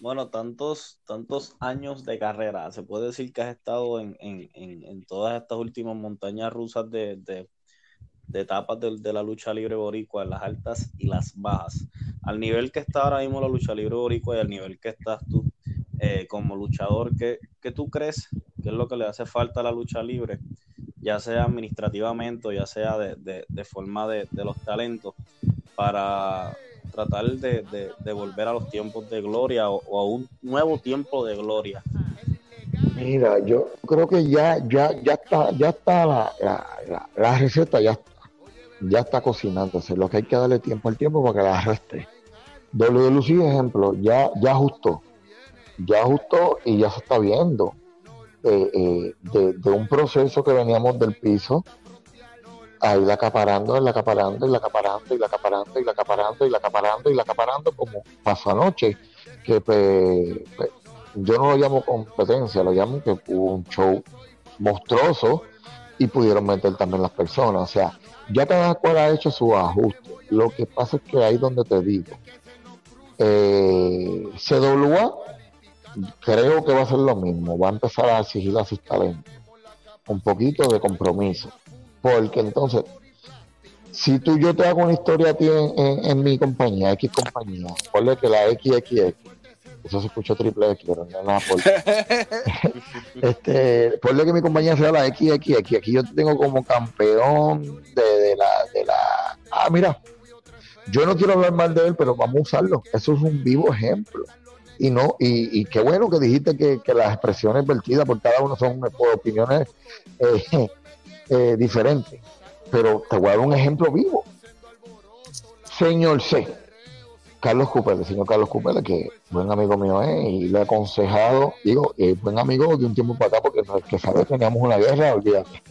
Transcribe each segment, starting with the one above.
bueno, tantos, tantos años de carrera, se puede decir que has estado en, todas estas últimas montañas rusas de, etapas de, la lucha libre boricua, en las altas y las bajas. Al nivel que está ahora mismo la lucha libre boricua y al nivel que estás tú eh, como luchador, ¿qué, ¿qué, tú crees que es lo que le hace falta a la lucha libre? Ya sea administrativamente o ya sea de, forma de los talentos, para tratar de, volver a los tiempos de gloria o, a un nuevo tiempo de gloria? Mira, yo creo que ya, ya, ya está, ya está la, la, receta, ya está, ya está cocinándose. Lo que hay que darle tiempo al tiempo para que la arrestre. WLC, ejemplo, ya, ya ajustó, ya ajustó y ya se está viendo eh, eh, de, de, un proceso que veníamos del piso ahí la acaparando, la acaparando, la acaparando, la acaparando, la acaparando, la acaparando, la acaparando, como pasó anoche, que yo no lo llamo competencia, lo llamo que hubo un show monstruoso y pudieron meter también las personas. O sea, ya cada cual ha hecho su ajuste. Lo que pasa es que ahí donde te digo, eh, CWA creo que va a ser lo mismo, va a empezar a exigir a sus talentos un poquito de compromiso porque entonces, si tú yo te hago una historia a ti en, mi compañía, X compañía, ponle que la XXX, eso se escuchó triple X, pero no nada por este, ponle que mi compañía sea la XXX, aquí yo tengo como campeón de, la, de la, ah, mira, yo no quiero hablar mal de él, pero vamos a usarlo, eso es un vivo ejemplo. Y no y, qué bueno que dijiste que, las expresiones vertidas por cada uno son por opiniones eh, eh, diferente. Pero te voy a dar un ejemplo vivo. Señor C. Carlos Cupele, señor Carlos Cupele, que buen amigo mío es, y le he aconsejado, digo, eh, buen amigo de un tiempo para acá, porque que sabe teníamos una guerra, olvídate.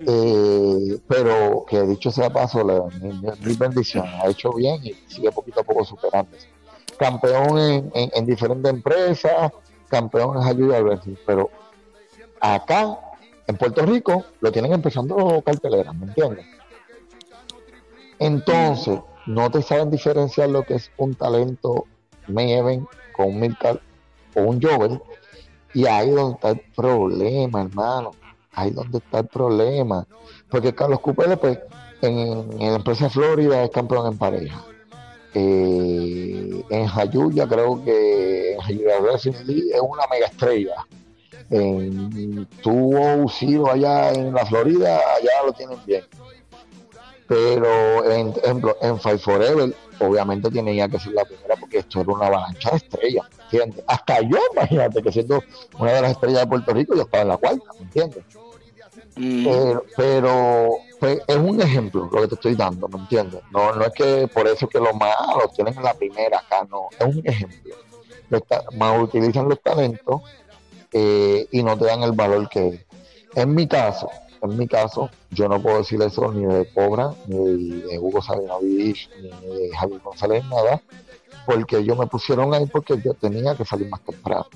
Eh, pero que dicho sea paso, la, mi, bendición, ha hecho bien y sigue poquito a poco superándose. Campeón en, en, diferentes empresas, campeón en ayuda pero acá en Puerto Rico lo tienen empezando carteleras, ¿me entiendes? Entonces, no te saben diferenciar lo que es un talento Maven con un Milcar o un Jovel. Y ahí donde está el problema, hermano. Ahí donde está el problema. Porque Carlos Cupele, pues, en, la empresa Florida es campeón en pareja. Eh, en Jayuya creo que en Jayuya es una mega estrella en, tuvo sido allá en la Florida, allá lo tienen bien. Pero, en ejemplo, en Fight Forever, obviamente tenía que ser la primera porque esto era una avalancha de estrellas, ¿entiendes? Hasta yo, imagínate que siendo una de las estrellas de Puerto Rico, yo estaba en la cuarta, ¿me entiendes? Mm. Pero, pero pues, es un ejemplo lo que te estoy dando, ¿me entiendes? No, no es que por eso que los malos tienen la primera acá, no, es un ejemplo. Más utilizan los talentos eh, y no te dan el valor que En mi caso, en mi caso, yo no puedo decir eso ni de Cobra, ni de Hugo Sabinovich, ni de Javier González, nada, porque ellos me pusieron ahí porque yo tenía que salir más temprano,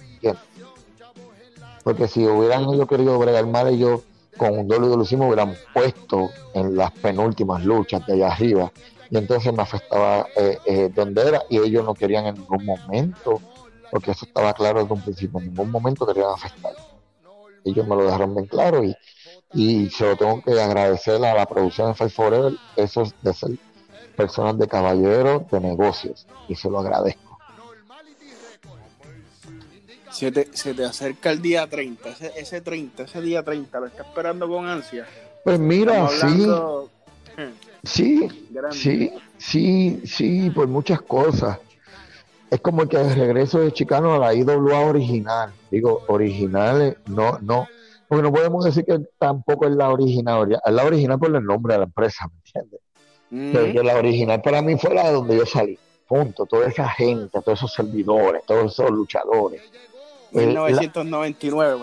Porque si hubieran ellos querido bregar mal, ellos con un de me hubieran puesto en las penúltimas luchas de allá arriba, y entonces me afectaba eh, eh, donde era, y ellos no querían en ningún momento porque eso estaba claro desde un principio, en ningún momento querían afectar. Ellos me lo dejaron bien claro y, y se lo tengo que agradecer a la producción de Fight Forever, eso es de ser personas de caballero de negocios, y se lo agradezco. Se te, se te acerca el día 30, ese, ese 30, ese día 30, lo está esperando con ansia. Pues mira, sí. Sí, sí, sí, sí, por muchas cosas es como el que el regreso de Chicano a la IWA original. Digo, original, no, no, porque no podemos decir que tampoco es la original, es la original por el nombre de la empresa, ¿me entiendes? Pero la original para mí fue la de donde yo salí, punto, toda esa gente, todos esos servidores, todos esos luchadores. 1999,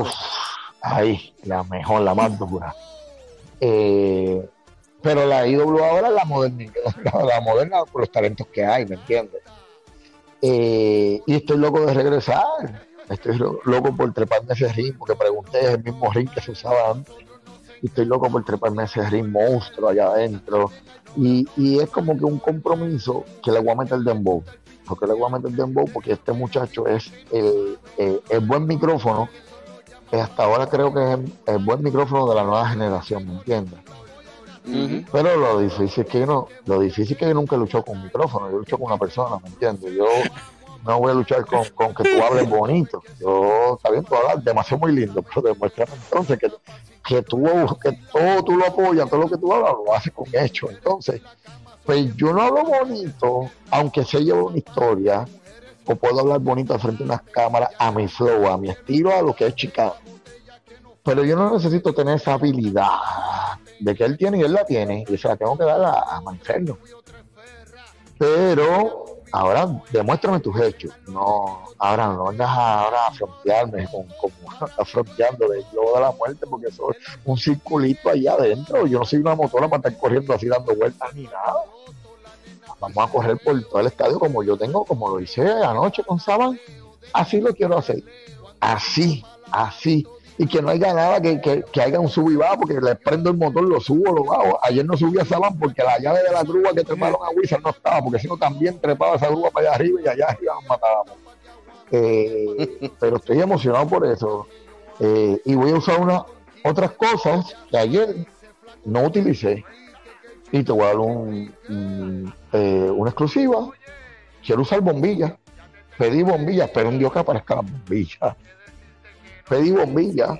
Uf, ahí, la mejor, la más dura. Eh, pero la IWA ahora es la moderna, la moderna por los talentos que hay, ¿me entiendes? Eh, y estoy loco de regresar. Estoy loco por treparme ese ritmo, porque pregunté, es el mismo ring que se usaba antes. Y estoy loco por treparme ese ring monstruo allá adentro. Y, y es como que un compromiso que le voy a meter dembow. ¿Por qué le voy a meter dembow? Porque este muchacho es el, el buen micrófono. hasta ahora creo que es el, el buen micrófono de la nueva generación, ¿me entiendes? Pero lo difícil es que yo no, lo difícil es que yo nunca lucho con un micrófono, yo lucho con una persona, ¿me entiendes? Yo no voy a luchar con, con que tú hables bonito. Yo, está bien, tú hablas demasiado muy lindo, pero demuéstrame entonces que, que tú, que todo tú lo apoyas, todo lo que tú hablas lo haces con hecho. Entonces, pues yo no hablo bonito, aunque sé llevar una historia, o puedo hablar bonito frente de unas cámaras a mi flow, a mi estilo, a lo que es Chicago. Pero yo no necesito tener esa habilidad de que él tiene y él la tiene, y se la tengo que dar a, a. Pero ahora demuéstrame tus hechos. No, ahora no vengas ahora a frontearme con, a fronteando del globo de la muerte, porque eso es un circulito ahí adentro. Yo no soy una motora para estar corriendo así dando vueltas ni nada. Vamos a correr por todo el estadio como yo tengo, como lo hice anoche con Saban. Así lo quiero hacer. Así, así. Y que no haya nada que, que, que haya un sub y baja, porque le prendo el motor, lo subo, lo bajo. Ayer no subí a Saban porque la llave de la grúa que treparon a Wizard no estaba, porque si no también trepaba esa grúa para allá arriba y allá arriba nos matábamos. Eh, pero estoy emocionado por eso. Eh, y voy a usar una, otras cosas que ayer no utilicé. Y te voy a dar un, un, eh, una exclusiva. Quiero usar bombillas. Pedí bombillas, pero un Dios que aparezca las bombillas. Pedí bombillas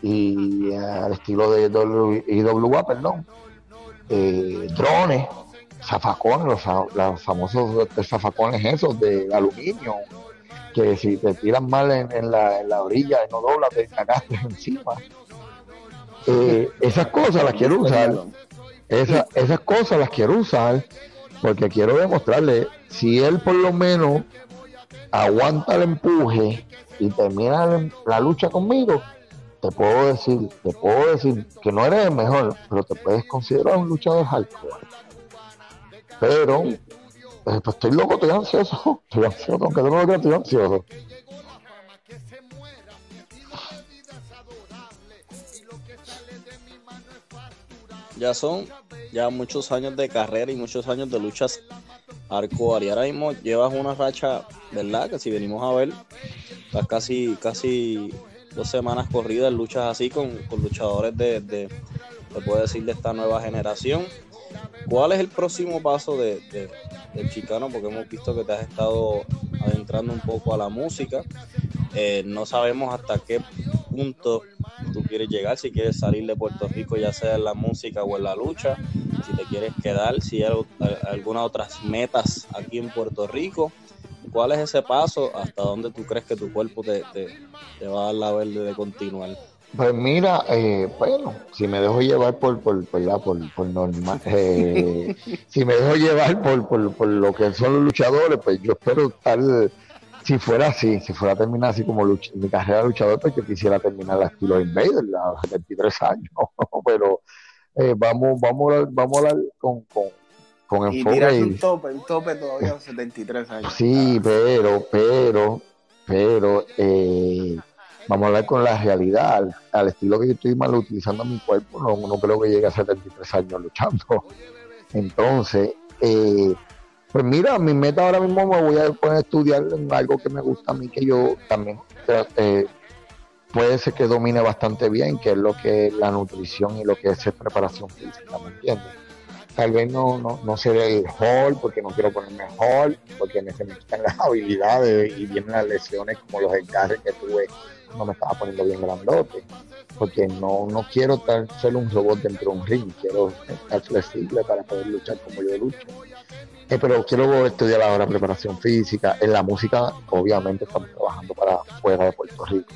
y al estilo de IWA, perdón. Eh, drones, zafacones, los, fa- los famosos zafacones esos de aluminio, que si te tiran mal en, la, en la orilla y no doblas, te cagaste encima. Eh, esas cosas las quiero usar. Esa- esas cosas las quiero usar porque quiero demostrarle si él por lo menos aguanta el empuje y termina la, lucha conmigo. Te puedo decir te puedo decir que no eres el mejor pero te puedes considerar un luchador hardcore. Pero eh, pues estoy loco estoy ansioso. Estoy ansioso aunque no lo creas estoy ansioso. Ya son ya muchos años de carrera y muchos años de luchas hardcore. Y ahora mismo llevas una racha, ¿verdad? Que si venimos a ver, estás casi, casi dos semanas corridas luchas así con, con luchadores de, de, te puedo decir, de esta nueva generación. ¿Cuál es el próximo paso de, de- del chicano? Porque hemos visto que te has estado adentrando un poco a la música. Eh, no sabemos hasta qué punto tú quieres llegar, si quieres salir de Puerto Rico, ya sea en la música o en la lucha, si te quieres quedar, si hay al- algunas otras metas aquí en Puerto Rico. ¿Cuál es ese paso? ¿Hasta dónde tú crees que tu cuerpo te- te va a dar la verde de continuar? Pues mira, eh, bueno, si me dejo llevar por, por, por, la- por, por normal, eh, si me dejo llevar por, por, por lo que son los luchadores, pues yo espero estar, si fuera así, si fuera a terminar así como mi carrera de luchador, pues yo quisiera terminar la estilo Invader, a los 73 años, pero eh, vamos, vamos a hablar, vamos a hablar con, con, con enfoque y- un tope, un tope todavía a los 73 años. Sí, pero, pero, pero, eh, vamos a hablar con la realidad, al, estilo que yo estoy mal utilizando mi cuerpo, no, creo que llegue a 73 años luchando. Entonces, eh, pues mira, mi meta ahora mismo me voy a poner a estudiar en algo que me gusta a mí, que yo también eh, puede ser que domine bastante bien, que es lo que es la nutrición y lo que es preparación física, ¿me entiendes? Tal vez no, no, no seré el hall porque no quiero ponerme hall, porque me, se me quitan las habilidades y vienen las lesiones como los encarres que tuve no me estaba poniendo bien grandote, porque no, no quiero estar, ser un robot dentro de un ring, quiero estar flexible para poder luchar como yo lucho. Eh, pero quiero estudiar ahora preparación física. En la música, obviamente, estamos trabajando para fuera de Puerto Rico.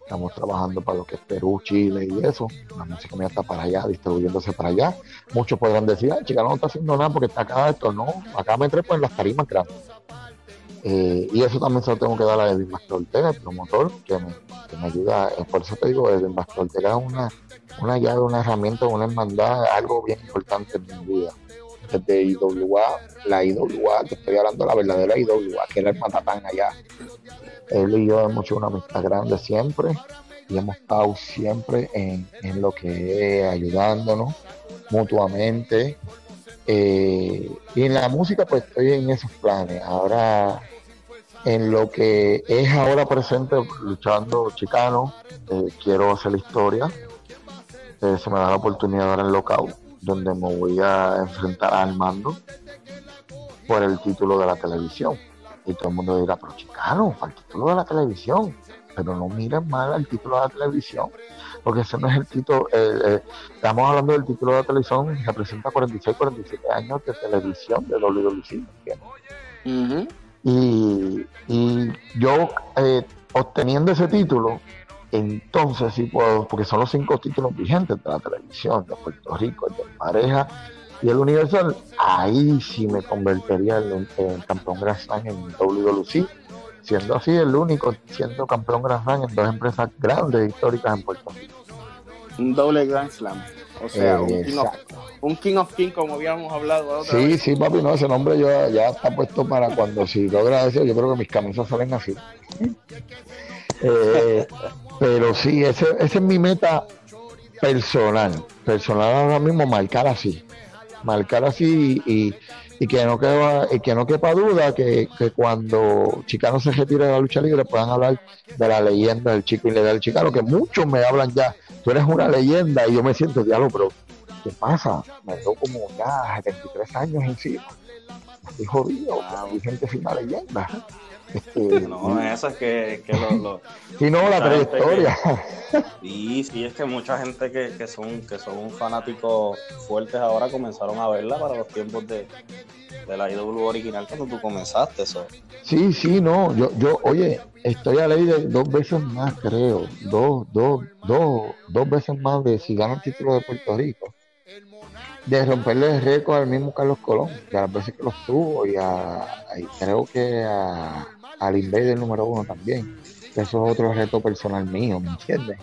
Estamos trabajando para lo que es Perú, Chile y eso. La música mía está para allá, distribuyéndose para allá. Muchos podrán decir, ah, chica, no está haciendo nada porque está acá esto. No, acá me trepo en las tarimas. Eh, y eso también se lo tengo que dar a Edwin Vázquez Ortega, el promotor, que me, que me ayuda. Por eso te digo, Edwin Vázquez Ortega es una, una llave, una herramienta, una hermandad, algo bien importante en mi vida. Desde IWA, la IWA, te estoy hablando de la verdadera IWA, que era el Matatán allá. Él y yo hemos hecho una amistad grande siempre y hemos estado siempre en, en lo que es ayudándonos mutuamente Eh, y en la música, pues estoy en esos planes. Ahora, en lo que es ahora presente, luchando chicano, eh, quiero hacer la historia. Eh, se me da la oportunidad ahora en local, donde me voy a enfrentar a Armando por el título de la televisión. Y todo el mundo dirá, pero chicano, para el título de la televisión. Pero no miren mal el título de la televisión porque ese no es el título, eh, eh, estamos hablando del título de la televisión, representa 46, 47 años de televisión de WWE. Y, yo eh, obteniendo ese título, entonces sí puedo, porque son los cinco títulos vigentes de la televisión, de Puerto Rico, de pareja y el Universal, ahí sí me convertiría en, campeón Grand Slam en WWE siendo así el único siendo campeón Grand Slam en dos empresas grandes históricas en Puerto Rico. Un doble Grand Slam. O sea, un, king of, un King of King, como habíamos hablado. sí, sí, papi, no, ese nombre ya, ya está puesto para cuando si logra eso, yo creo que mis camisas salen así. Eh, pero sí, ese, ese es mi meta personal. Personal ahora mismo, marcar así. Marcar así y, y que no quepa, y que no quepa duda que, que, cuando Chicano se retire de la lucha libre puedan hablar de la leyenda del chico ilegal Chicano, que muchos me hablan ya, tú eres una leyenda y yo me siento diálogo, pero ¿qué pasa? Me veo como ya 73 años encima. Estoy jodido, dicen que soy una leyenda. Este, no, eso es que, que lo, y no la trayectoria. sí, sí, es que mucha gente que, que, son que son fanáticos fuertes ahora comenzaron a verla para los tiempos de, de la IW original cuando tú comenzaste eso. Sí, sí, no, yo, yo, oye, estoy a ley de dos veces más, creo, dos, dos, dos, dos veces más de si gana el título de Puerto Rico de romperle el récord al mismo Carlos Colón, que a las veces que los tuvo, y, a, creo que a, al Invader número uno también. Eso es otro reto personal mío, ¿me entiendes?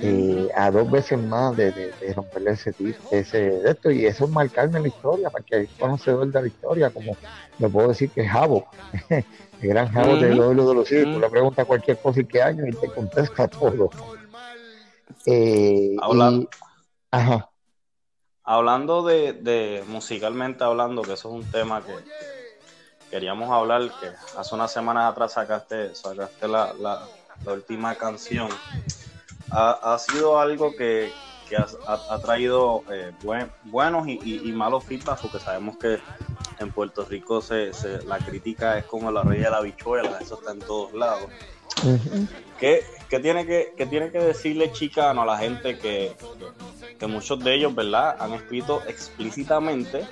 Eh, a dos veces más de, romperle ese, ese de esto, y eso es marcarme la historia, para que el conocedor de la historia, como me puedo decir que es Javo, el gran Javo de los de los tú le preguntas cualquier cosa y qué año y te contesta todo. Eh, hablando, ajá. Hablando de, de musicalmente hablando, que eso es un tema que queríamos hablar, que hace unas semanas atrás sacaste, sacaste la, la, última canción, ha, sido algo que, ha, traído eh, buenos y, malos feedback, porque sabemos que en Puerto Rico se, la crítica es como la rey de la bichuela, eso está en todos lados. ¿Qué, tiene que, tiene que decirle Chicano a la gente que, que, muchos de ellos, ¿verdad?, han escrito explícitamente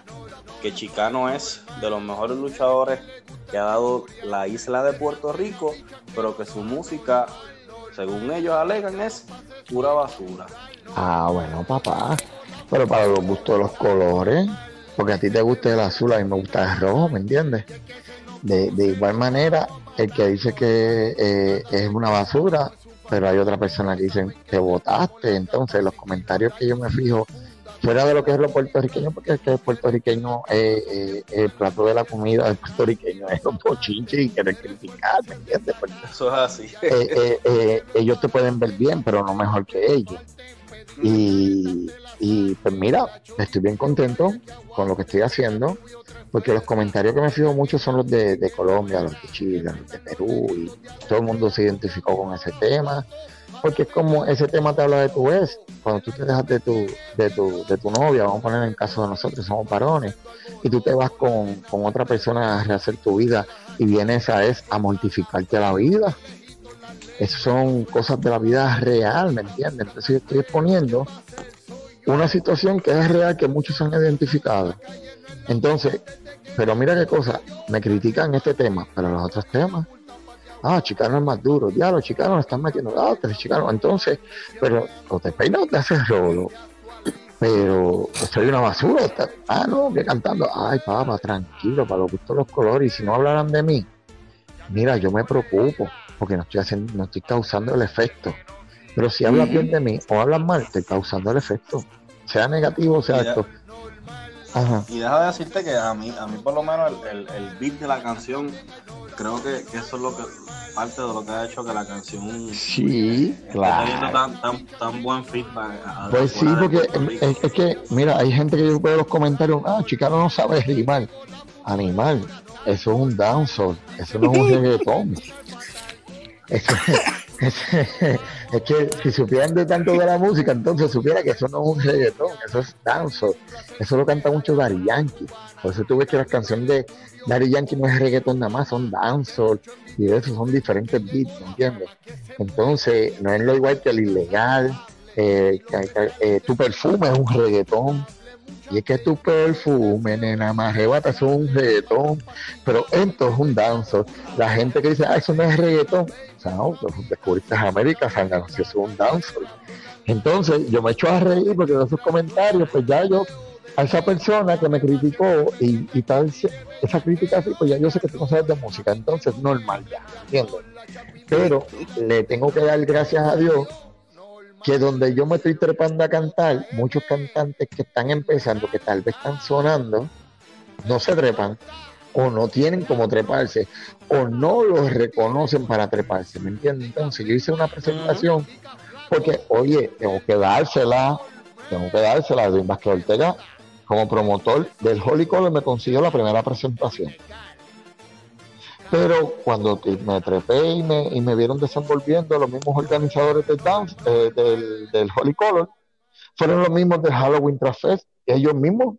que Chicano es de los mejores luchadores que ha dado la isla de Puerto Rico, pero que su música, según ellos alegan, es pura basura. Ah, bueno, papá. Pero para los gustos de los colores, porque a ti te gusta el azul, a mí me gusta el rojo, ¿me entiendes? De, igual manera, el que dice que eh, es una basura, pero hay otra persona que dice que votaste, entonces los comentarios que yo me fijo fuera de lo que es lo puertorriqueño, porque es que el puertorriqueño, eh, eh, el plato de la comida del puertorriqueño es los pochinches y querer criticar, ¿me entiendes? Eso es así. Eh, ellos te pueden ver bien, pero no mejor que ellos. Y, y pues mira, estoy bien contento con lo que estoy haciendo, porque los comentarios que me fijo mucho son los de, Colombia, los de Chile, los de Perú, y todo el mundo se identificó con ese tema porque es como ese tema te habla de tu vez, cuando tú te dejas de tu, de tu, de tu novia, vamos a poner en caso de nosotros, somos varones, y tú te vas con, otra persona a rehacer tu vida y vienes a es a mortificarte la vida. Esas son cosas de la vida real, ¿me entiendes? Entonces yo estoy exponiendo una situación que es real, que muchos han identificado. Entonces, pero mira qué cosa, me critican este tema, pero los otros temas. Ah, Chicano más duro, ya los chicanos están metiendo, ah, tres chicanos, entonces, pero o te peinas o te haces rolo, pero soy una basura, ah, no, que cantando, ay, papá, tranquilo, para lo que los colores, y si no hablaran de mí, mira, yo me preocupo, porque no estoy haciendo, no estoy causando el efecto, pero si hablas bien de mí o hablas mal, estoy causando el efecto, sea negativo, sea esto. Y deja de decirte que a mí, a mí por lo menos el, el, beat de la canción creo que, que eso es lo que parte de lo que ha hecho que la canción Sí, claro. teniendo tan, tan, tan buen feedback. a- Pues sí, porque es, es que, mira, hay gente que yo veo los comentarios, ah, Chicano no sabe rimar. Animal, eso es un dancehall, eso no es un reggaetón. Eso, es, es que si supieran de tanto de la música, entonces supiera que eso no es un reggaetón, eso es dancehall. Eso lo canta mucho Daddy Yankee. Por eso tú ves que las canciones de Daddy Yankee no es reggaetón nada más, son dancehall y eso son diferentes beats, ¿me entiendes? Entonces, no es lo igual que el ilegal, eh, eh, tu perfume es un reggaetón. Y es que tu perfume, nena, más eso es un reggaetón. Pero esto es un danzo. La gente que dice, ah, eso no es reggaetón. O sea, no, pues, descubriste América, Sangano, si eso es un danzo. Entonces, yo me echo a reír porque de esos comentarios, pues ya yo, a esa persona que me criticó y, y tal, esa crítica así, pues ya yo sé que tú no sabes de música. Entonces, normal ya, ¿entiendes? Pero le tengo que dar gracias a Dios que donde yo me estoy trepando a cantar, muchos cantantes que están empezando, que tal vez están sonando, no se trepan o no tienen como treparse o no los reconocen para treparse, ¿me entiendes? Entonces yo hice una presentación porque, oye, tengo que dársela, tengo que dársela Edwin Vázquez Ortega como promotor del Holy Color me consiguió la primera presentación. Pero cuando me trepé y me, y me vieron desenvolviendo, los mismos organizadores del dance, eh, del, del Holy Color, fueron los mismos del Halloween Trust Fest, ellos mismos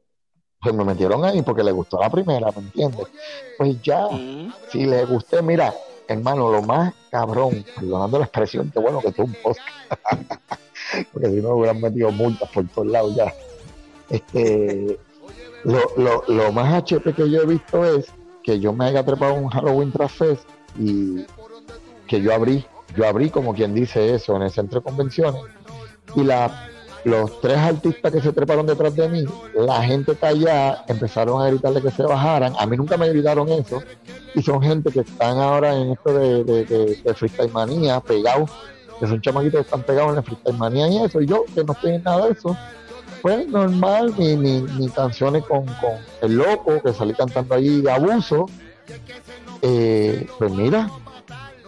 pues me metieron ahí porque les gustó la primera, ¿me entiendes? Pues ya, si les gusté, mira, hermano, lo más cabrón, perdonando la expresión, que bueno que tú un post, porque si no me hubieran metido multas por todos lados ya. Este, lo, lo, lo más HP que yo he visto es que yo me haya trepado un Halloween Trust Fest y que yo abrí, yo abrí como quien dice eso en el centro de convenciones y la, los tres artistas que se treparon detrás de mí, la gente callada empezaron a gritarle que se bajaran, a mí nunca me gritaron eso. Y son gente que están ahora en esto de, de, de, freestyle manía, pegados, que son chamaquitos que están pegados en la freestyle manía y eso, y yo que no estoy en nada de eso, pues normal, ni, ni, ni canciones con, con el loco, que salí cantando ahí de abuso, eh, pues mira,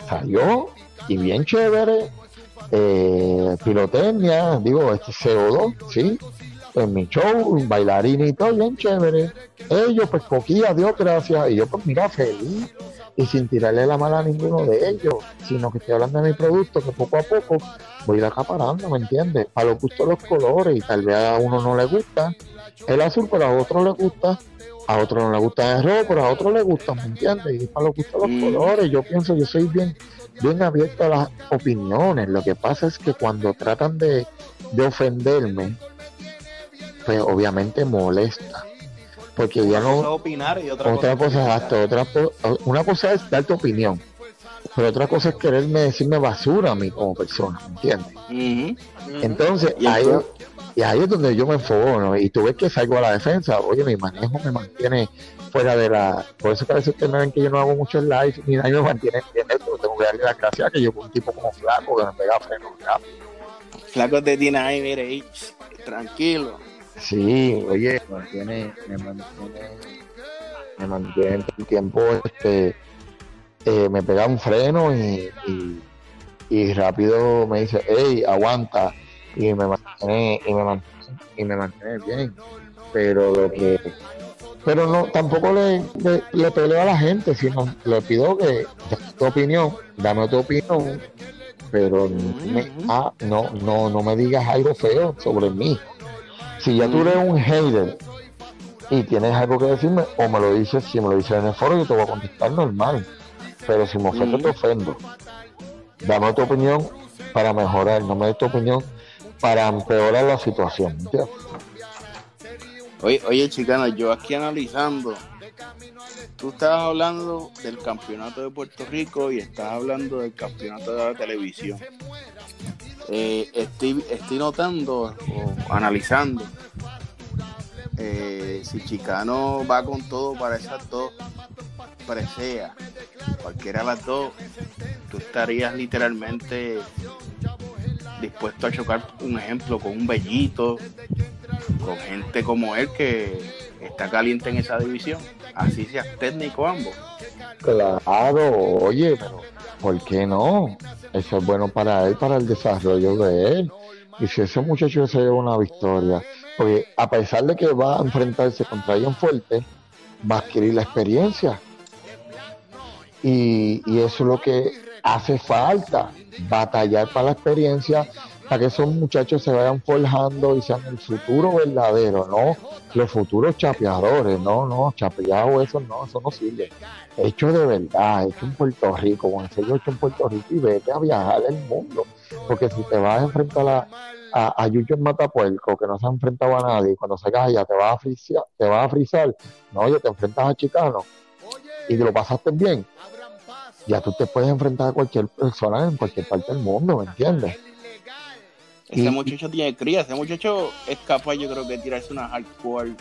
salió y bien chévere, eh, pirotecnia, digo, este CO2, sí, en mi show, bailarín y todo, bien chévere. Ellos, pues coquía, Dios gracias, y yo pues mira, feliz, y sin tirarle la mala a ninguno de ellos, sino que estoy hablando de mi producto, que poco a poco voy a ir acaparando, ¿me entiendes? A los gustos los colores, y tal vez a uno no le gusta el azul, pero a otro le gusta, a otro no le gusta el rojo, pero a otro le gusta, ¿me entiendes? Y para los gustos los Mm. colores, yo pienso, yo soy bien, bien abierto a las opiniones. Lo que pasa es que cuando tratan de, de ofenderme, pues obviamente molesta. Porque ya Una no, opinar y otra, otra cosa cosa, es exacto, otra, una cosa es dar tu opinión, pero otra cosa es quererme decirme basura a mí como persona, ¿me entiendes? Entonces, Y ahí, y ahí es donde yo me enfogono. Y tú ves que salgo a la defensa. Oye, mi manejo me mantiene fuera de la. Por eso que a veces ustedes me ven que yo no hago muchos live ni nadie me mantiene en esto. Tengo que darle las gracias que yo soy un tipo como flaco que me pega freno. Flaco te tiene ahí, mire, ahí, tranquilo. Sí, oye, me mantiene, me mantiene, me mantiene todo el tiempo, este, eh, me pega un freno y, y, y rápido me dice, hey, aguanta, y me mantiene, y me mantiene, y me mantiene bien, pero lo que, pero no, tampoco le, le, le peleo a la gente, sino le pido que, dame tu opinión, dame tu opinión, pero me, ah, no, no, no me digas algo feo sobre mí. Si ya tú eres un hater y tienes algo que decirme, o me lo dices, si me lo dices en el foro, yo te voy a contestar normal. Pero si me ofendo, te ofendo. Dame tu opinión para mejorar, no me des tu opinión para empeorar la situación. ¿entiendes? Oye, oye, chicana, yo aquí analizando. Tú estabas hablando del campeonato de Puerto Rico y estás hablando del campeonato de la televisión. Eh, estoy, estoy notando o analizando eh, si Chicano va con todo para esas dos preseas, cualquiera de las dos, tú estarías literalmente dispuesto a chocar, un ejemplo, con un bellito, con gente como él que está caliente en esa división, así seas técnico ambos. Claro, oye, pero ¿por qué no? Eso es bueno para él, para el desarrollo de él. Y si ese muchacho se lleva una victoria, porque a pesar de que va a enfrentarse contra alguien fuerte, va a adquirir la experiencia. Y, y eso es lo que hace falta, batallar para la experiencia para que esos muchachos se vayan forjando y sean el futuro verdadero, no los futuros chapeadores, no, no, chapeado eso no, eso no sirve. Hecho de verdad, hecho en Puerto Rico, con el sello hecho en Puerto Rico y vete a viajar el mundo, porque si te vas a enfrentar a, a, a Yuyo en Matapuerco, que no se ha enfrentado a nadie, cuando salgas allá te vas a frizar, te vas a frizar, no, oye, te enfrentas a Chicano y lo pasaste bien, ya tú te puedes enfrentar a cualquier persona en cualquier parte del mundo, ¿me entiendes? Ese y, muchacho tiene cría, ese muchacho es capaz, yo creo que tirarse una hardcore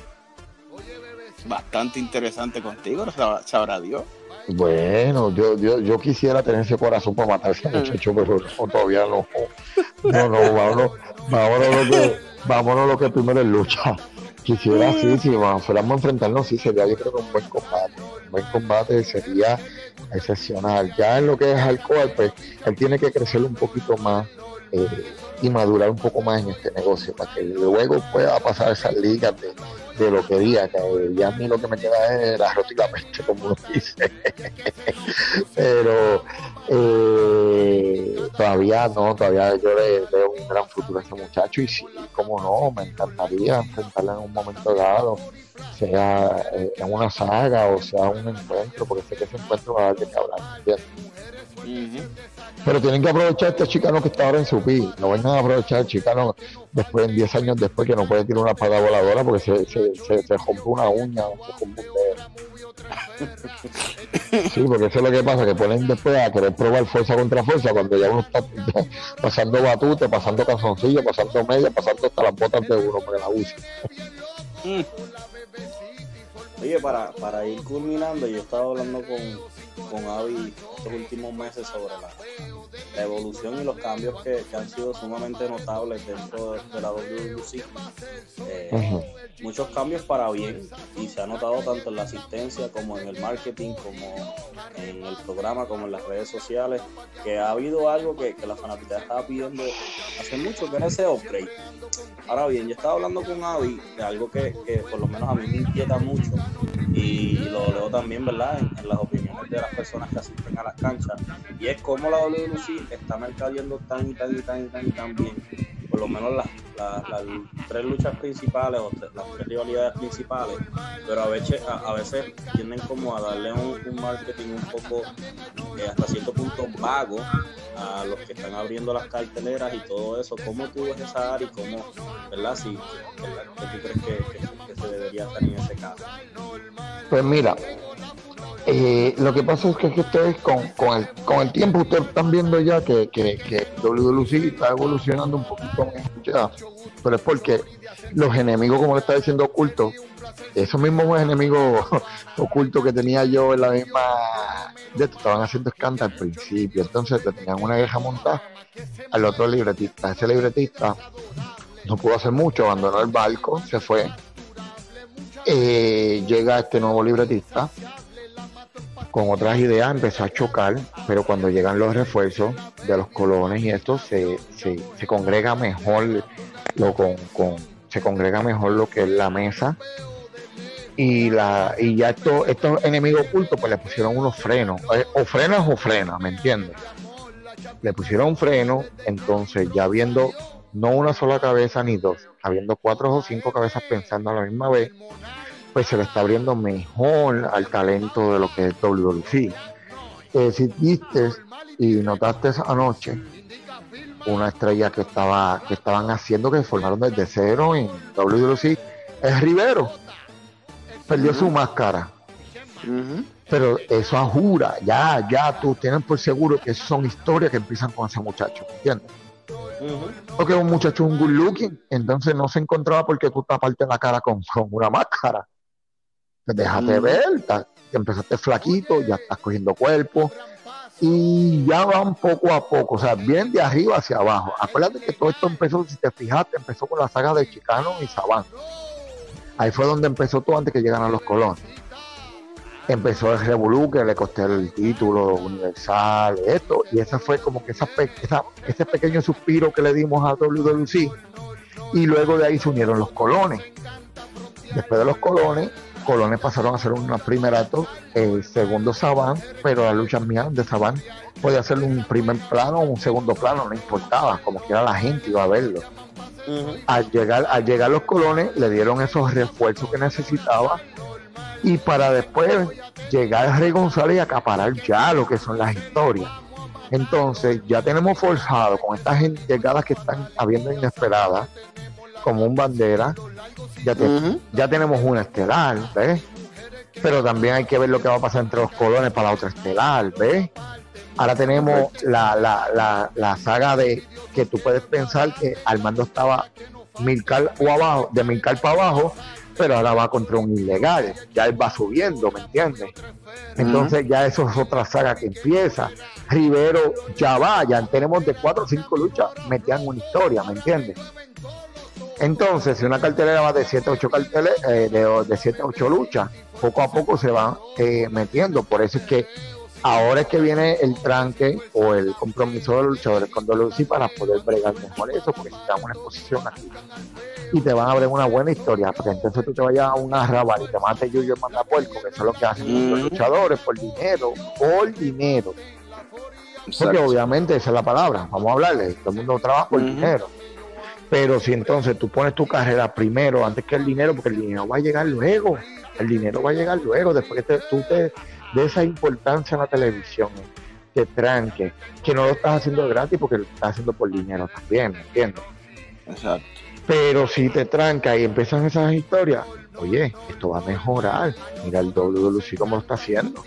bastante interesante contigo, sabrá Dios. Bueno, yo, yo, yo quisiera tener ese corazón para matar a ese muchacho, pero no, todavía no. No, no, vámonos, vámonos lo que, vámonos lo que primero es lucha. Quisiera sí, si fuéramos a enfrentarnos, sí, sería yo creo que un buen combate. Un buen combate sería excepcional. Ya en lo que es alcohol, pues él tiene que crecer un poquito más. Eh, y madurar un poco más en este negocio para que luego pueda pasar esas ligas de, de loquería, que ya a mí lo que me queda es la como uno dice. Pero eh, todavía no, todavía yo le veo un gran futuro a ese muchacho y sí, como no, me encantaría enfrentarle en un momento dado, sea eh, en una saga o sea un encuentro, porque sé que ese encuentro va a dar qué hablar, pero tienen que aprovechar este chicano que está ahora en su pi. No vengan a aprovechar el chicano después, en 10 años después, que no puede tirar una espada voladora porque se, se, se, se rompe una uña, se rompe un dedo. Sí, porque eso es lo que pasa, que ponen después a querer probar fuerza contra fuerza cuando ya uno está pasando batute, pasando calzoncillo, pasando media, pasando hasta las botas de uno para que la use. Mm. Oye, para, para ir culminando, yo estaba hablando con, con Avi estos últimos meses sobre la, la evolución y los cambios que, que, han sido sumamente notables dentro de, de la WWC. Eh. Muchos cambios para bien y se ha notado tanto en la asistencia como en el marketing, como en el programa, como en las redes sociales, que ha habido algo que, que la fanaticada estaba pidiendo hace mucho, que era ese upgrade. Ahora bien, yo estaba hablando con Avi de algo que, que por lo menos a mí me inquieta mucho y lo leo también, ¿verdad? En, en, las opiniones de las personas que asisten a las canchas. Y es como la WC está mercadeando tan y tan y tan y tan y tan bien. Por lo menos las, las, las tres luchas principales o las tres rivalidades principales, pero a veces, a, a veces tienden como a darle un, un marketing un poco eh, hasta cierto punto vago a los que están abriendo las carteleras y todo eso. ¿Cómo tú ves esa área y cómo, verdad? Si, ¿verdad? ¿Qué tú crees que, que, que se debería estar en ese caso? Pues mira, eh, lo que pasa es que, ustedes con, el, con el tiempo. Ustedes están viendo ya que, que, que WWC está evolucionando un poquito ya, pero es porque los enemigos, como le está diciendo oculto, esos mismos enemigos ocultos que tenía yo en la misma de esto, estaban haciendo escándalo al principio, entonces te tenían una guerra montada al otro libretista, ese libretista no pudo hacer mucho, abandonó el barco, se fue. Eh, llega este nuevo libretista con otras ideas, empezó a chocar, pero cuando llegan los refuerzos de los colones y esto se, se, se congrega mejor lo con, con, se congrega mejor lo que es la mesa. Y la y ya esto, estos enemigos ocultos pues le pusieron unos frenos eh, o frenas o frenas me entiendes le pusieron freno entonces ya viendo no una sola cabeza ni dos habiendo cuatro o cinco cabezas pensando a la misma vez pues se le está abriendo mejor al talento de lo que es WWC. Eh, si viste y notaste anoche una estrella que estaba que estaban haciendo que formaron desde cero en WWC es Rivero perdió uh -huh. su máscara uh -huh. pero eso ajura ya ya tú tienes por seguro que son historias que empiezan con ese muchacho ¿entiendes? Uh -huh. porque un muchacho un good looking entonces no se encontraba porque tú tapaste la cara con, con una máscara déjate ver, empezaste flaquito, ya estás cogiendo cuerpo y ya van poco a poco, o sea, bien de arriba hacia abajo. Acuérdate que todo esto empezó, si te fijaste, empezó con la saga de Chicano y Sabán. Ahí fue donde empezó todo antes que llegaran los colones. empezó el revolú que le costó el título universal, esto, y ese fue como que esa, ese pequeño suspiro que le dimos a WWC, y luego de ahí se unieron los colones. Después de los colones, colones pasaron a ser un primer acto, el segundo Saban, pero la lucha mía de Saban podía hacer un primer plano o un segundo plano, no importaba, como quiera la gente iba a verlo. Al llegar, al llegar los colones, le dieron esos refuerzos que necesitaba y para después llegar a Rey González y acaparar ya lo que son las historias. Entonces ya tenemos forzado con estas llegadas que están habiendo inesperadas, como un bandera, ya, ya tenemos una estelar, ¿ves? Pero también hay que ver lo que va a pasar entre los colones para la otra estelar, ¿ves? Ahora tenemos la, la, la, la saga de que tú puedes pensar que Armando estaba Milcar o abajo, de Milcar para abajo, pero ahora va contra un ilegal, ya él va subiendo, ¿me entiendes? Entonces ya eso es otra saga que empieza. Rivero ya va, ya tenemos de cuatro o cinco luchas, metían una historia, ¿me entiendes? Entonces, si una cartelera va de 7 8 carteles, eh, de, 7 a 8 luchas, poco a poco se van eh, metiendo. Por eso es que ahora es que viene el tranque o el compromiso de los luchadores con Dolores para poder bregar mejor eso, porque si te dan una exposición aquí y te van a abrir una buena historia, porque entonces tú te vayas a un arrabal y te mate Yuyo y manda puerco, que eso es lo que hacen los luchadores por dinero, por dinero. Porque obviamente esa es la palabra, vamos a hablarle, todo el mundo trabaja por dinero. Pero si entonces tú pones tu carrera primero, antes que el dinero, porque el dinero va a llegar luego, el dinero va a llegar luego, después que tú te de esa importancia en la televisión, te tranque, que no lo estás haciendo gratis porque lo estás haciendo por dinero también, ¿me entiendes? Exacto. Pero si te tranca y empiezan esas historias, oye, esto va a mejorar. Mira el WWC cómo lo está haciendo.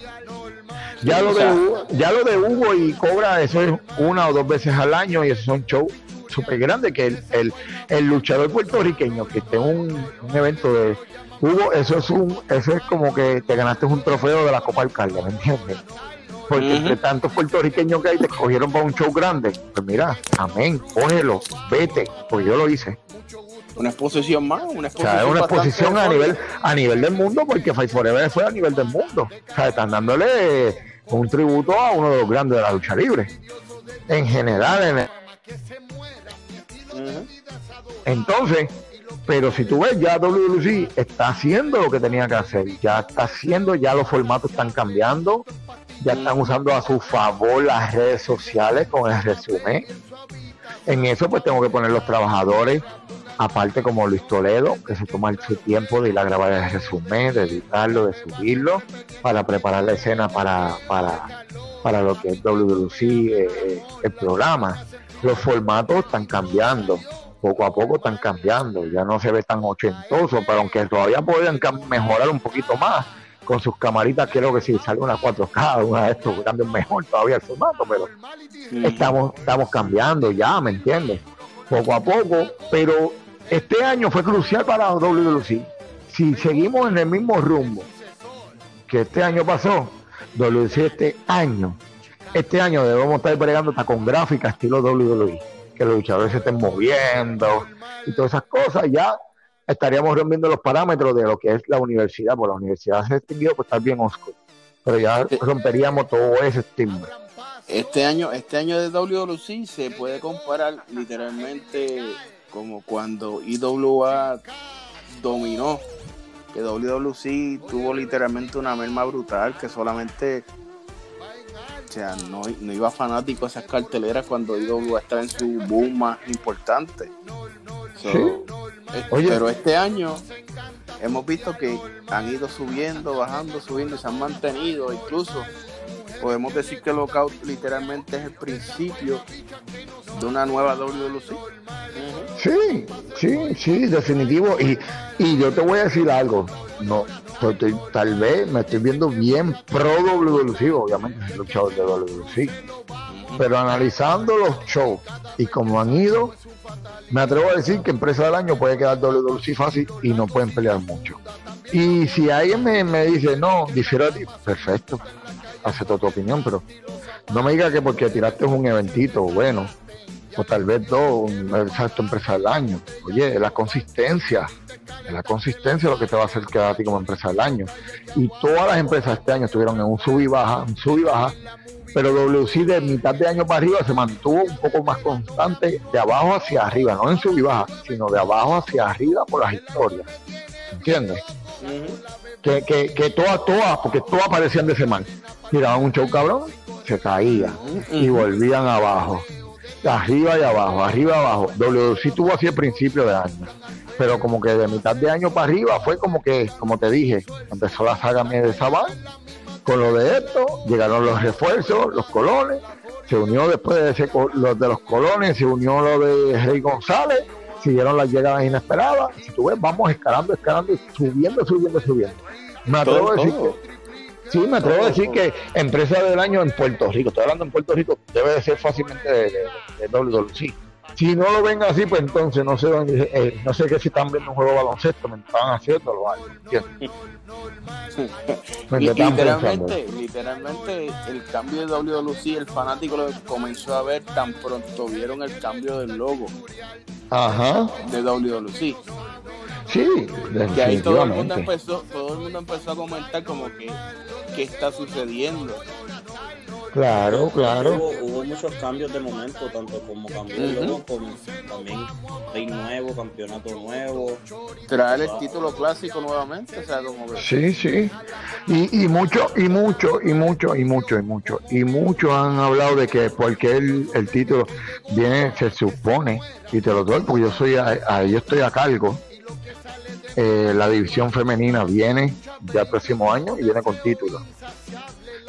Ya lo, de Hugo, ya lo de Hugo y Cobra, eso es una o dos veces al año y esos son shows súper grandes que el, el, luchador puertorriqueño que esté en un, evento de Hugo, eso es un, eso es como que te ganaste un trofeo de la Copa Alcalde, ¿me entiendes? Porque entre tantos puertorriqueños que hay te escogieron para un show grande. Pues mira, amén, cógelo, vete, porque yo lo hice una exposición más, una exposición, una exposición a nivel a nivel del mundo, porque Fight Forever fue a nivel del mundo. O sea, están dándole un tributo a uno de los grandes de la lucha libre. En general, en entonces, pero si tú ves, ya WWC está haciendo lo que tenía que hacer, ya está haciendo, ya los formatos están cambiando, ya están usando a su favor las redes sociales con el resumen. En eso pues tengo que poner los trabajadores. Aparte como Luis Toledo, que se toma su tiempo de ir a grabar el resumen, de editarlo, de subirlo, para preparar la escena para, para, para lo que es WWC, eh, eh, el programa. Los formatos están cambiando, poco a poco están cambiando, ya no se ve tan ochentoso, pero aunque todavía podrían mejorar un poquito más con sus camaritas, creo que si sale una 4K, una de estos cambian mejor todavía el formato, pero estamos, estamos cambiando ya, ¿me entiendes? Poco a poco, pero este año fue crucial para WWC. Si seguimos en el mismo rumbo que este año pasó, WWC este año, este año debemos estar bregando hasta con gráfica estilo WWE, que los luchadores se estén moviendo y todas esas cosas, ya estaríamos rompiendo los parámetros de lo que es la universidad, porque la universidad se ha extinguido por estar bien oscuro, pero ya romperíamos todo ese estigma. Este año, este año de WWC se puede comparar literalmente como cuando IWA dominó, que WWC tuvo literalmente una merma brutal, que solamente, o sea, no, iba fanático a esas carteleras cuando IWA estaba en su boom más importante. Pero este año hemos visto que han ido subiendo, bajando, subiendo y se han mantenido, incluso podemos decir que Lockout literalmente es el principio de una nueva WLC. Sí, sí, sí, definitivo. Y, y yo te voy a decir algo. No, tal vez me estoy viendo bien pro WLC, obviamente soy luchador de WLC. Pero analizando los shows y cómo han ido, me atrevo a decir que empresa del año puede quedar WLC fácil y no pueden pelear mucho. Y si alguien me, me dice, no, difiero a ti, perfecto acepto tu opinión, pero no me digas que porque tiraste un eventito, bueno, o tal vez dos, exacto, empresa del año. Oye, la consistencia, la consistencia es lo que te va a hacer quedar a ti como empresa del año. Y todas las empresas este año estuvieron en un sub y baja, un sub y baja, pero WC de mitad de año para arriba se mantuvo un poco más constante de abajo hacia arriba, no en sub y baja, sino de abajo hacia arriba por las historias. ¿Entiendes? que, que, que todas, todas, porque todas parecían de semana. Tiraban un show cabrón, se caía y volvían abajo. Arriba y abajo, arriba y abajo. WC tuvo así el principio de año. Pero como que de mitad de año para arriba fue como que, como te dije, empezó la saga de Sabán. Con lo de esto, llegaron los refuerzos, los colones. Se unió después de ese, los de los colones, se unió lo de Rey González siguieron las llegadas inesperadas. Si tú ves, vamos escalando, escalando, subiendo, subiendo, subiendo. Me atrevo a decir que. Sí, me atrevo a decir que empresa del año en Puerto Rico, estoy hablando en Puerto Rico, debe de ser fácilmente de, de, WWE. Si no lo ven así, pues entonces no sé eh, no sé qué si están viendo un juego de baloncesto, me estaban haciendo lo literalmente, literalmente el cambio de WWC, el fanático lo comenzó a ver tan pronto vieron el cambio del logo Ajá. de WWC. Sí, que ahí todo el mundo empezó, todo el mundo empezó a comentar como que qué está sucediendo. Claro, claro. Hubo, muchos cambios de momento, tanto como cambió como también rey nuevo, campeonato nuevo. Traer el título clásico nuevamente, o sea, como Sí, sí. Y, y mucho, y mucho, y mucho, y mucho, y mucho. Y muchos han hablado de que porque el, el título viene, se supone, y te lo doy porque yo soy, yo estoy a cargo eh, la división femenina viene ya el próximo año y viene con título.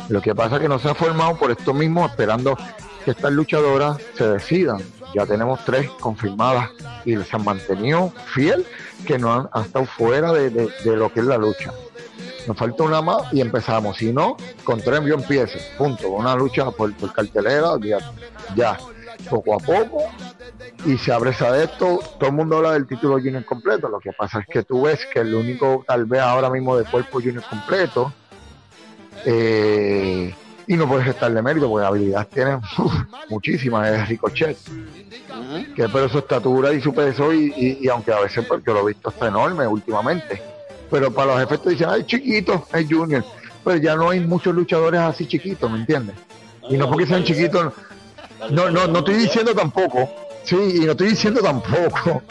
Lo que pasa es que no se ha formado por esto mismo, esperando que estas luchadoras se decidan. Ya tenemos tres confirmadas y se han mantenido fiel que no han, estado fuera de, lo que es la lucha. Nos falta una más y empezamos. Si no, con tres yo empiece. Punto. Una lucha por, por cartelera, ya. Poco a poco y se abre de esto, todo el mundo habla del título junior completo, lo que pasa es que tú ves que el único tal vez ahora mismo de cuerpo junior completo, eh, y no puedes estar de mérito porque habilidad tiene muchísimas, es Ricochet, que pero su estatura y su peso, y, aunque a veces porque lo he visto está enorme últimamente, pero para los efectos dicen, ay chiquito, es junior, pero ya no hay muchos luchadores así chiquitos, ¿me entiendes? Y no porque sean chiquitos, no, no, no estoy diciendo tampoco Sí, y no estoy diciendo tampoco,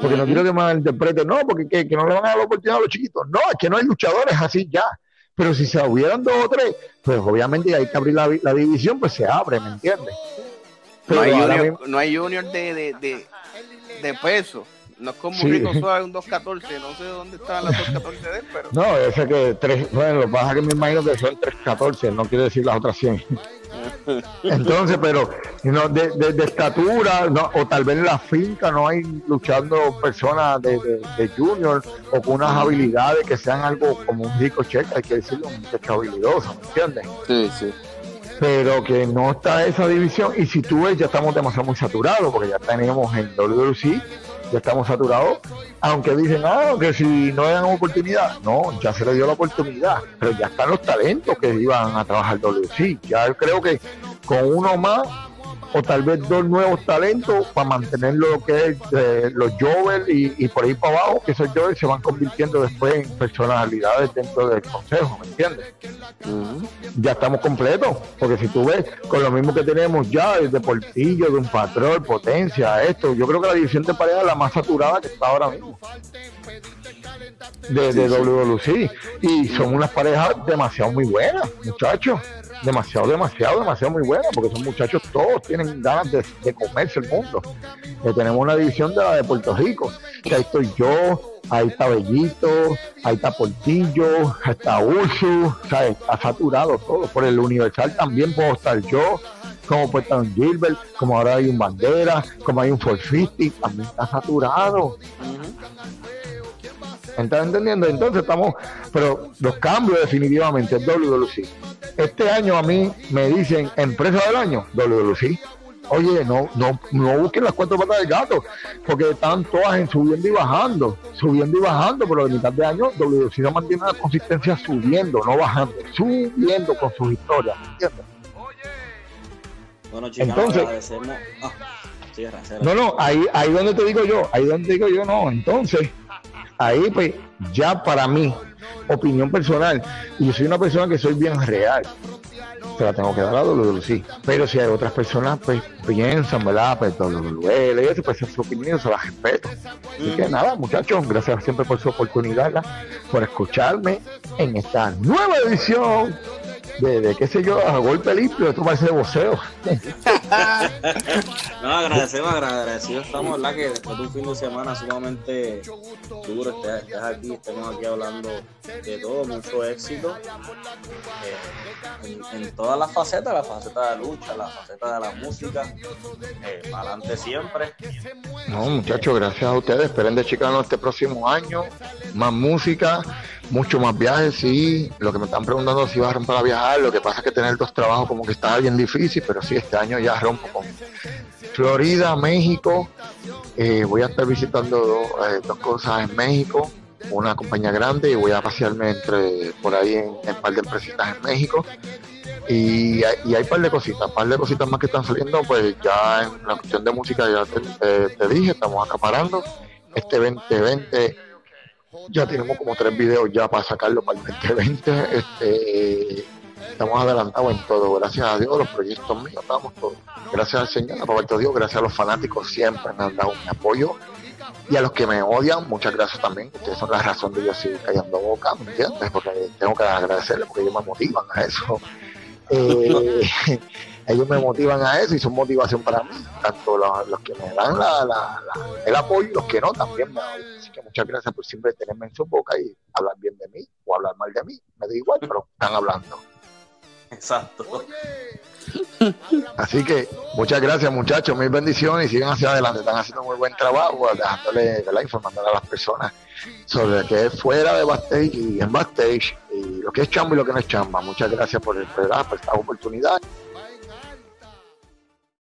porque no quiero que me interpreten, no, porque que, no le van a dar la oportunidad a los chiquitos. No, es que no hay luchadores así ya. Pero si se hubieran dos o tres, pues obviamente hay que abrir la, la división, pues se abre, ¿me entiendes? no, hay junior, no hay junior de, de, de, de peso. No es como sí. Rico Suave, un 214, no sé dónde estaban las 214 de él, pero... No, ese que tres, bueno, lo que pasa que me imagino que son 314, no quiere decir las otras 100. Entonces, pero no, de, de, estatura, no, o tal vez en la finca no hay luchando personas de, de, junior o con unas habilidades que sean algo como un rico cheque, hay que decirlo, un habilidoso, ¿me entiendes? Sí, sí. Pero que no está esa división, y si tú ves, ya estamos demasiado muy saturados, porque ya tenemos en WWC ya estamos saturados, aunque dicen, ah, que si no dan oportunidad, no, ya se le dio la oportunidad, pero ya están los talentos que iban a trabajar WC, ya creo que con uno más o tal vez dos nuevos talentos para mantener lo que es eh, los Jovel y, por ahí para abajo, que esos Jovel se van convirtiendo después en personalidades dentro del consejo, ¿me entiendes? Ya estamos completos, porque si tú ves, con lo mismo que tenemos ya, desde Portillo, de un patrón, potencia, esto, yo creo que la división de pareja es la más saturada que está ahora mismo. De, de. Y son unas parejas demasiado muy buenas, muchachos demasiado, demasiado, demasiado muy buena, porque son muchachos todos tienen ganas de, comerse el mundo. Eh, tenemos una división de la de Puerto Rico, que ahí estoy yo, ahí está Bellito, ahí está Portillo, está Ursu, o sea, está saturado todo. Por el Universal también puedo estar yo, como puede estar un Gilbert, como ahora hay un Bandera, como hay un 450, también está saturado. ¿Estás entendiendo? Entonces estamos, pero los cambios definitivamente, WWC. Este año a mí me dicen empresa del año, WWC. Oye, no, no, no busquen las cuatro patas del gato, porque están todas en subiendo y bajando, subiendo y bajando, pero de mitad de año WWC no mantiene la consistencia subiendo, no bajando, subiendo con sus historias, ¿entiendes? Bueno, chicos, Entonces, agradecemos. Ah, No, no, ahí, ahí donde te digo yo, ahí donde digo yo, no. Entonces, ahí pues ya para mí, opinión personal, y yo soy una persona que soy bien real, se la tengo que dar a sí Pero si hay otras personas, pues piensan, ¿verdad? Pues WWE, y eso, pues es su opinión, se la respeto. Así que nada, muchachos, gracias siempre por su oportunidad, por escucharme en esta nueva edición de, qué sé yo, a golpe limpio, esto parece de voceo. no, agradecemos, agradecidos estamos, ¿verdad? Que después de un fin de semana sumamente duro, estés, aquí, estemos aquí hablando de todo, mucho éxito eh, en, todas las facetas, la faceta de lucha, la faceta de la música, eh, para adelante siempre. No, muchachos, gracias a ustedes, esperen de Chicano este próximo año, más música mucho más viajes, sí. Lo que me están preguntando si va a romper a viajar, lo que pasa es que tener dos trabajos como que está bien difícil, pero sí, este año ya rompo con Florida, México. Eh, voy a estar visitando eh, dos cosas en México, una compañía grande y voy a pasearme entre por ahí en, un par de empresitas en México. Y, hay un par de cositas, par de cositas más que están saliendo, pues ya en la cuestión de música ya te, te dije, estamos acaparando. Este 2020 ya tenemos como tres videos ya para sacarlo para el 2020. Este, estamos adelantados en todo, gracias a Dios, los proyectos míos, estamos todos. Gracias al Señor, Roberto Dios, gracias a los fanáticos, siempre me han dado mi apoyo. Y a los que me odian, muchas gracias también. Ustedes son la razón de yo seguir callando boca, ¿me entiendes? Porque tengo que agradecerles porque ellos me motivan a eso. Eh, ellos me motivan a eso y son motivación para mí, tanto los, que me dan el apoyo y los que no también me Así que muchas gracias por siempre tenerme en su boca y hablar bien de mí o hablar mal de mí, me da igual, pero están hablando. Exacto. Así que muchas gracias muchachos, mil bendiciones y sigan hacia adelante, están haciendo muy buen trabajo, dejándole, informándole a las personas sobre lo que es fuera de backstage y en backstage y lo que es chamba y lo que no es chamba. Muchas gracias por, por esta oportunidad